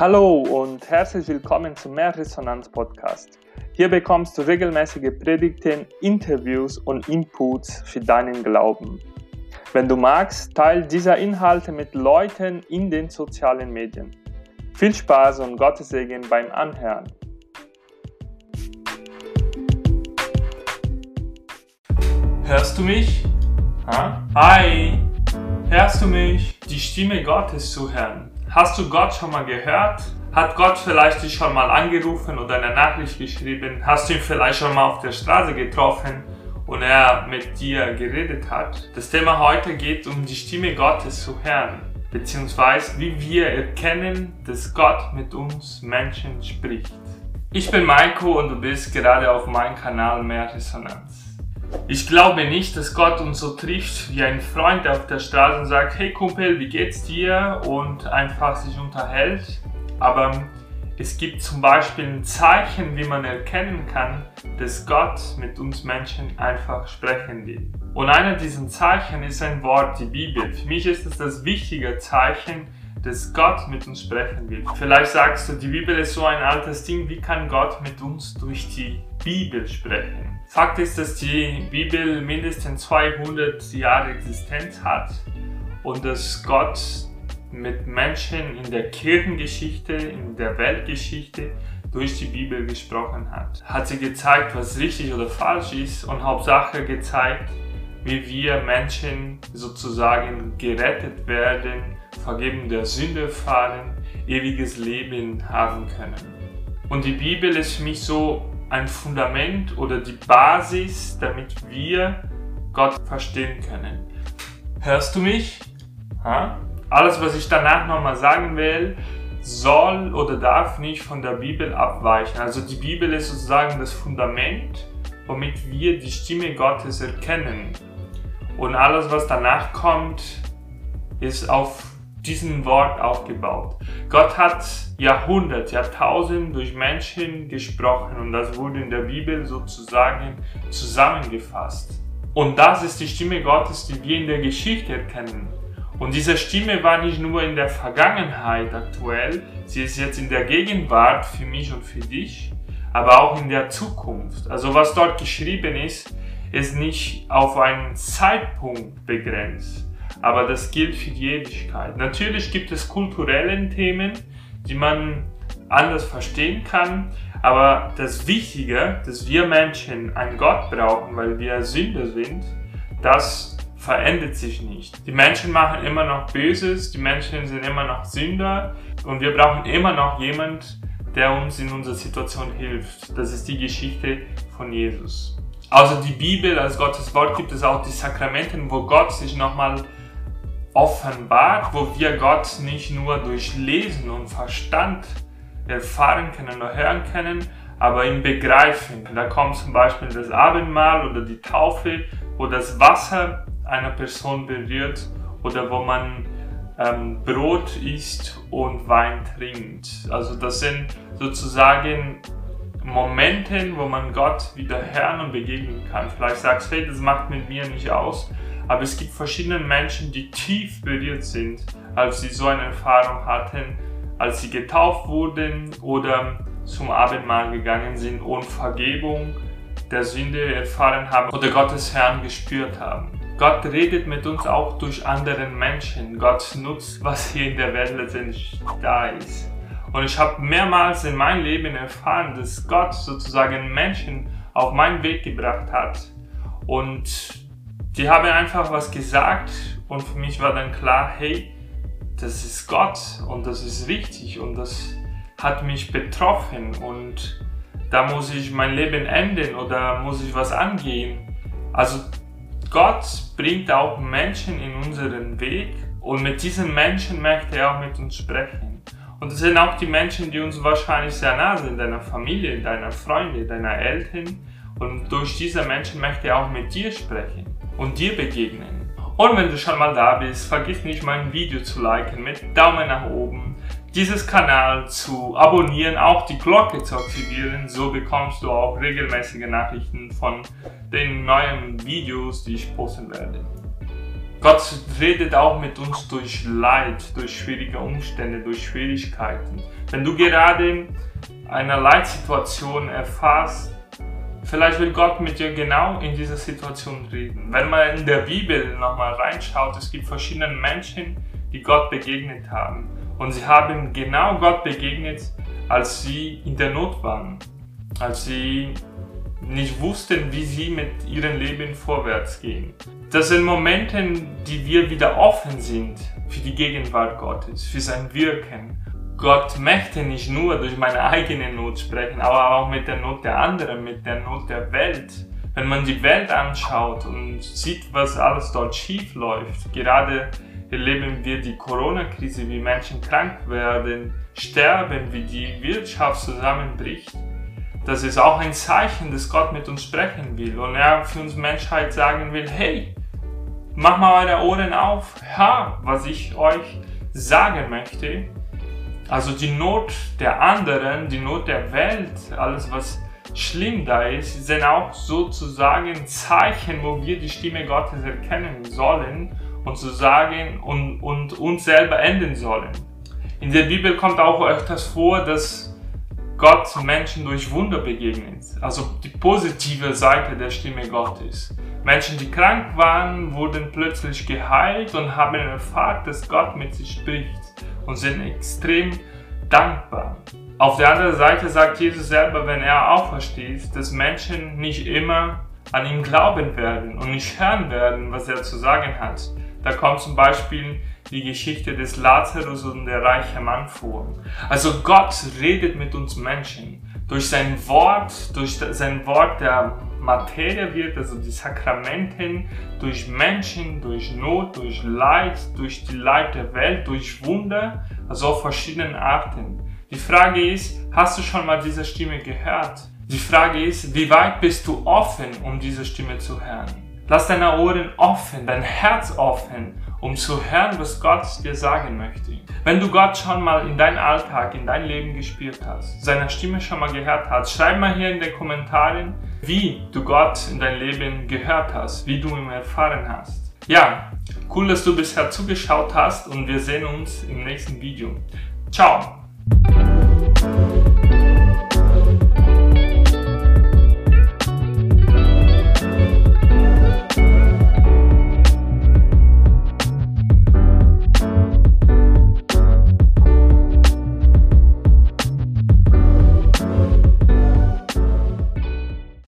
Hallo und herzlich willkommen zum Mehrresonanz Podcast. Hier bekommst du regelmäßige Predigten, Interviews und Inputs für deinen Glauben. Wenn du magst, teile diese Inhalte mit Leuten in den sozialen Medien. Viel Spaß und Gottes Segen beim Anhören. Hörst du mich? Ha? Hi! Hörst du mich? Die Stimme Gottes zu hören. Hast du Gott schon mal gehört? Hat Gott vielleicht dich schon mal angerufen oder eine Nachricht geschrieben? Hast du ihn vielleicht schon mal auf der Straße getroffen und er mit dir geredet hat? Das Thema heute geht um die Stimme Gottes zu hören, beziehungsweise wie wir erkennen, dass Gott mit uns Menschen spricht. Ich bin Maiko und du bist gerade auf meinem Kanal Mehr Resonanz. Ich glaube nicht, dass Gott uns so trifft wie ein Freund auf der Straße und sagt, hey Kumpel, wie geht's dir? Und einfach sich unterhält. Aber es gibt zum Beispiel ein Zeichen, wie man erkennen kann, dass Gott mit uns Menschen einfach sprechen will. Und einer dieser Zeichen ist ein Wort, die Bibel. Für mich ist es das wichtige Zeichen, dass Gott mit uns sprechen will. Vielleicht sagst du, die Bibel ist so ein altes Ding, wie kann Gott mit uns durch die Bibel sprechen? Fakt ist, dass die Bibel mindestens 200 Jahre Existenz hat und dass Gott mit Menschen in der Kirchengeschichte, in der Weltgeschichte durch die Bibel gesprochen hat. Hat sie gezeigt, was richtig oder falsch ist und Hauptsache gezeigt, wie wir Menschen sozusagen gerettet werden, Vergeben der Sünde erfahren, ewiges Leben haben können. Und die Bibel ist für mich so ein Fundament oder die Basis, damit wir Gott verstehen können. Hörst du mich? Ha? Alles, was ich danach nochmal sagen will, soll oder darf nicht von der Bibel abweichen. Also die Bibel ist sozusagen das Fundament, womit wir die Stimme Gottes erkennen. Und alles, was danach kommt, ist auf diesem Wort aufgebaut. Gott hat Jahrhundert, Jahrtausend durch Menschen gesprochen und das wurde in der Bibel sozusagen zusammengefasst. Und das ist die Stimme Gottes, die wir in der Geschichte erkennen. Und diese Stimme war nicht nur in der Vergangenheit aktuell, sie ist jetzt in der Gegenwart für mich und für dich, aber auch in der Zukunft. Also was dort geschrieben ist, ist nicht auf einen Zeitpunkt begrenzt aber das gilt für die Ewigkeit. Natürlich gibt es kulturelle Themen, die man anders verstehen kann, aber das Wichtige, dass wir Menschen einen Gott brauchen, weil wir Sünder sind, das verändert sich nicht. Die Menschen machen immer noch Böses, die Menschen sind immer noch Sünder und wir brauchen immer noch jemand, der uns in unserer Situation hilft. Das ist die Geschichte von Jesus. Außer die Bibel als Gottes Wort gibt es auch die Sakramenten, wo Gott sich nochmal offenbart, wo wir Gott nicht nur durch Lesen und Verstand erfahren können oder hören können, aber ihn begreifen. Da kommt zum Beispiel das Abendmahl oder die Taufe, wo das Wasser einer Person berührt oder wo man ähm, Brot isst und Wein trinkt. Also das sind sozusagen Momente, wo man Gott wieder hören und begegnen kann. Vielleicht sagst du, hey, das macht mit mir nicht aus, aber es gibt verschiedene Menschen, die tief berührt sind, als sie so eine Erfahrung hatten, als sie getauft wurden oder zum Abendmahl gegangen sind und Vergebung der Sünde erfahren haben oder Gottes Herrn gespürt haben. Gott redet mit uns auch durch andere Menschen. Gott nutzt, was hier in der Welt letztendlich da ist. Und ich habe mehrmals in meinem Leben erfahren, dass Gott sozusagen Menschen auf meinen Weg gebracht hat. Und die haben einfach was gesagt und für mich war dann klar, hey, das ist Gott und das ist richtig und das hat mich betroffen und da muss ich mein Leben enden oder muss ich was angehen. Also Gott bringt auch Menschen in unseren Weg und mit diesen Menschen möchte er auch mit uns sprechen. Und das sind auch die Menschen, die uns wahrscheinlich sehr nah sind, deiner Familie, deiner Freunde, deiner Eltern. Und durch diese Menschen möchte er auch mit dir sprechen und dir begegnen. Und wenn du schon mal da bist, vergiss nicht mein Video zu liken mit Daumen nach oben, dieses Kanal zu abonnieren, auch die Glocke zu aktivieren, so bekommst du auch regelmäßige Nachrichten von den neuen Videos, die ich posten werde. Gott redet auch mit uns durch Leid, durch schwierige Umstände, durch Schwierigkeiten. Wenn du gerade eine Leitsituation erfasst, vielleicht will Gott mit dir genau in dieser Situation reden. Wenn man in der Bibel nochmal reinschaut, es gibt verschiedene Menschen, die Gott begegnet haben. Und sie haben genau Gott begegnet, als sie in der Not waren, als sie nicht wussten, wie sie mit ihrem Leben vorwärts gehen. Das sind Momente, die wir wieder offen sind für die Gegenwart Gottes, für sein Wirken. Gott möchte nicht nur durch meine eigene Not sprechen, aber auch mit der Not der anderen, mit der Not der Welt. Wenn man die Welt anschaut und sieht, was alles dort schief läuft, gerade erleben wir die Corona-Krise, wie Menschen krank werden, sterben, wie die Wirtschaft zusammenbricht das ist auch ein Zeichen, dass Gott mit uns sprechen will und er für uns Menschheit sagen will, hey, mach mal eure Ohren auf, ja, was ich euch sagen möchte. Also die Not der anderen, die Not der Welt, alles was schlimm da ist, sind auch sozusagen Zeichen, wo wir die Stimme Gottes erkennen sollen und zu sagen und, und uns selber enden sollen. In der Bibel kommt auch öfters vor, dass Gott Menschen durch Wunder begegnet. Also die positive Seite der Stimme Gottes. Menschen, die krank waren, wurden plötzlich geheilt und haben erfahren, dass Gott mit sie spricht und sind extrem dankbar. Auf der anderen Seite sagt Jesus selber, wenn er aufersteht, dass Menschen nicht immer an ihn glauben werden und nicht hören werden, was er zu sagen hat. Da kommt zum Beispiel die Geschichte des Lazarus und der reiche Mann vor. Also Gott redet mit uns Menschen. Durch sein Wort, durch sein Wort der Materie wird, also die Sakramenten, durch Menschen, durch Not, durch Leid, durch die Leid der Welt, durch Wunder, also auf verschiedenen Arten. Die Frage ist, hast du schon mal diese Stimme gehört? Die Frage ist, wie weit bist du offen, um diese Stimme zu hören? Lass deine Ohren offen, dein Herz offen, um zu hören, was Gott dir sagen möchte. Wenn du Gott schon mal in deinen Alltag, in dein Leben gespürt hast, seine Stimme schon mal gehört hast, schreib mal hier in den Kommentaren, wie du Gott in dein Leben gehört hast, wie du ihn erfahren hast. Ja, cool, dass du bisher zugeschaut hast und wir sehen uns im nächsten Video. Ciao!